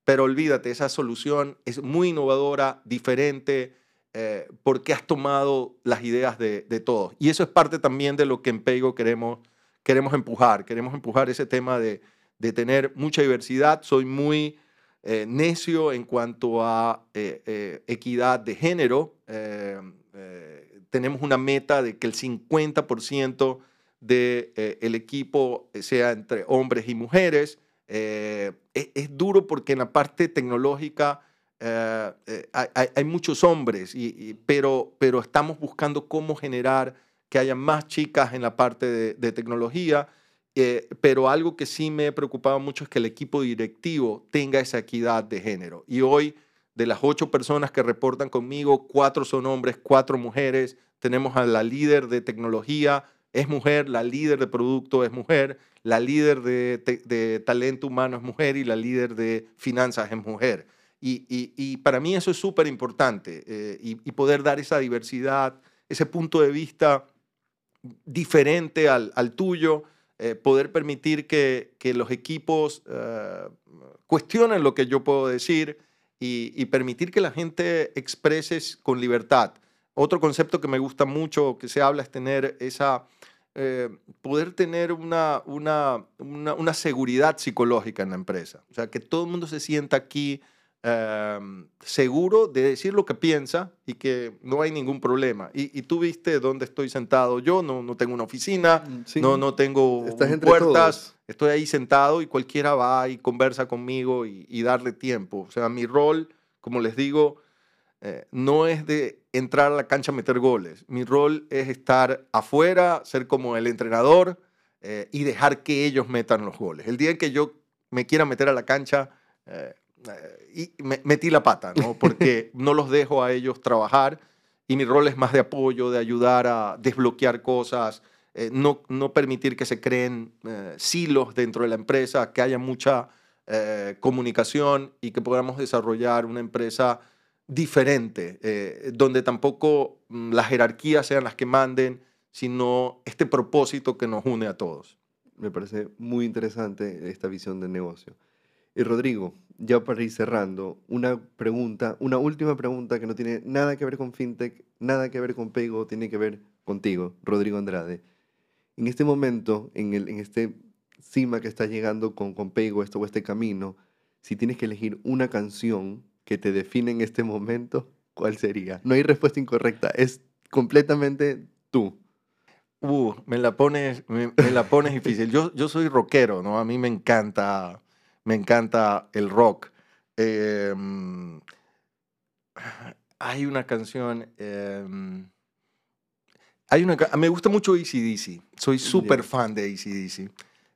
Pero olvídate, esa solución es muy innovadora, diferente, eh, porque has tomado las ideas de, de, todos. Y eso es parte también de lo que en Peigo queremos, queremos empujar. Queremos empujar ese tema de, de tener mucha diversidad. Soy muy eh, necio en cuanto a eh, eh equidad de género. Eh, tenemos una meta de que el 50% del de, el equipo sea entre hombres y mujeres. Es, es, duro porque en la parte tecnológica eh, eh, hay, muchos hombres, y, pero, pero estamos buscando cómo generar que haya más chicas en la parte de, tecnología. Eh, pero algo que sí me he preocupado mucho es que el equipo directivo tenga esa equidad de género. Y hoy, de las ocho personas que reportan conmigo, cuatro son hombres, cuatro mujeres. Tenemos a la líder de tecnología, es mujer, la líder de producto es mujer, la líder de, talento humano es mujer y la líder de finanzas es mujer. Y, para mí eso es súper importante eh, y, poder dar esa diversidad, ese punto de vista diferente al, tuyo, eh, poder permitir que, los equipos eh, cuestionen lo que yo puedo decir y, permitir que la gente exprese con libertad. Otro concepto que me gusta mucho, que se habla, es tener esa, eh, poder tener una, una, una, seguridad psicológica en la empresa. O sea, que todo el mundo se sienta aquí em, seguro de decir lo que piensa y que no hay ningún problema. Y, tú viste dónde estoy sentado yo, no, no tengo una oficina, mm, no, no tengo puertas, estoy ahí sentado y cualquiera va y conversa conmigo y, y darle tiempo. O sea, mi rol, como les digo, eh, no es de entrar a la cancha a meter goles. Mi rol es estar afuera, ser como el entrenador eh, y dejar que ellos metan los goles. El día en que yo me quiera meter a la cancha, eh, y metí la pata, ¿no? [laughs] porque no los dejo a ellos trabajar y mi rol es más de apoyo, de ayudar a desbloquear cosas, no, no permitir que se creen silos dentro de la empresa, que haya mucha comunicación y que podamos desarrollar una empresa diferente, eh, donde tampoco mm, las jerarquías sean las que manden, sino este propósito que nos une a todos. Me parece muy interesante esta visión del negocio. Y Rodrigo, ya para ir cerrando, una pregunta, una última pregunta que no tiene nada que ver con FinTech, nada que ver con Paygo, tiene que ver contigo, Rodrigo Andrade. En este momento, en, el, en este cima que está llegando con, con Paygo, esto o este camino, si tienes que elegir una canción que te define en este momento, ¿cuál sería? No hay respuesta incorrecta, es completamente tú. Uh, me la pones, me, la pones difícil. Yo, yo soy rockero, ¿no? A mí me encanta, me encanta el rock. Em, hay una canción, em, hay una, me gusta mucho ACDC, soy súper fan de ACDC.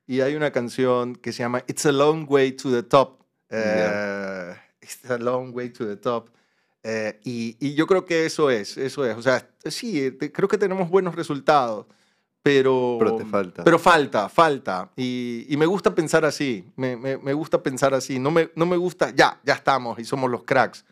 Y hay una canción que se llama It's a Long Way to the Top. Eh, It's a long way to the top. Eh, y, y, yo creo que eso es, eso es. O sea, sí, creo que tenemos buenos resultados, pero... Pero te falta. Pero falta, falta. Y, y me gusta pensar así, me, me, me, gusta pensar así. No me, no me gusta, ya, ya estamos y somos los cracks.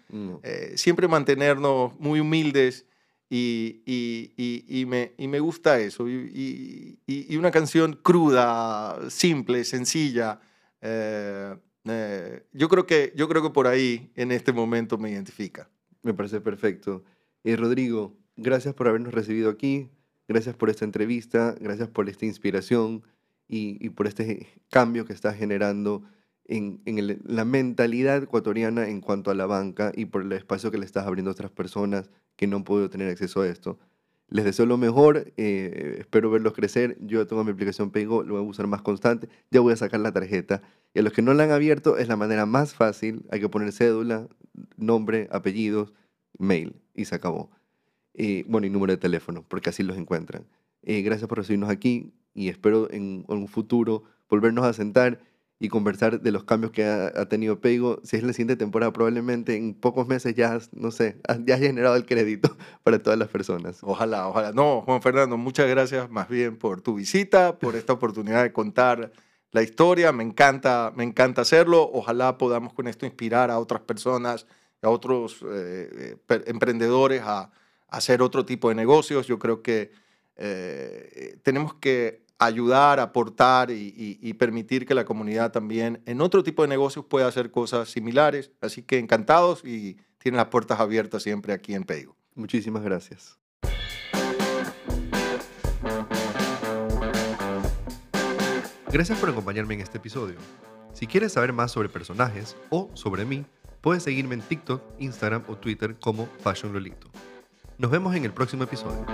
Eh, siempre mantenernos muy humildes y, y, me, me gusta eso. Y, una canción cruda, simple, sencilla. Eh, eh, yo, creo que, yo creo que por ahí en este momento me identifica. Me parece perfecto. Eh, Rodrigo, gracias por habernos recibido aquí, gracias por esta entrevista, gracias por esta inspiración y, por este cambio que estás generando en, en la mentalidad ecuatoriana en cuanto a la banca y por el espacio que le estás abriendo a otras personas que no han podido tener acceso a esto. Les deseo lo mejor, eh, espero verlos crecer. Yo tengo mi aplicación Paygo, lo voy a usar más constante. Ya voy a sacar la tarjeta. Y a los que no la han abierto, es la manera más fácil. Hay que poner cédula, nombre, apellidos, mail y se acabó. Eh, bueno, y número de teléfono, porque así los encuentran. Eh, gracias por recibirnos aquí y espero en un futuro volvernos a sentar y conversar de los cambios que ha, tenido Peigo. Si es la siguiente temporada, probablemente en pocos meses ya, no sé, ya has generado el crédito [laughs] para todas las personas. Ojalá, ojalá. No, Juan Fernando, muchas gracias más bien por tu visita, por esta oportunidad de contar la historia. Me encanta, me encanta hacerlo. Ojalá podamos con esto inspirar a otras personas, a otros eh, eh, emprendedores a, hacer otro tipo de negocios. Yo creo que eh, tenemos que ayudar, aportar y, permitir que la comunidad también en otro tipo de negocios pueda hacer cosas similares. Así que encantados y tienen las puertas abiertas siempre aquí en Peigo. Muchísimas gracias. Gracias por acompañarme en este episodio. Si quieres saber más sobre personajes o sobre mí, puedes seguirme en TikTok, Instagram o Twitter como Fashion Lolito. Nos vemos en el próximo episodio.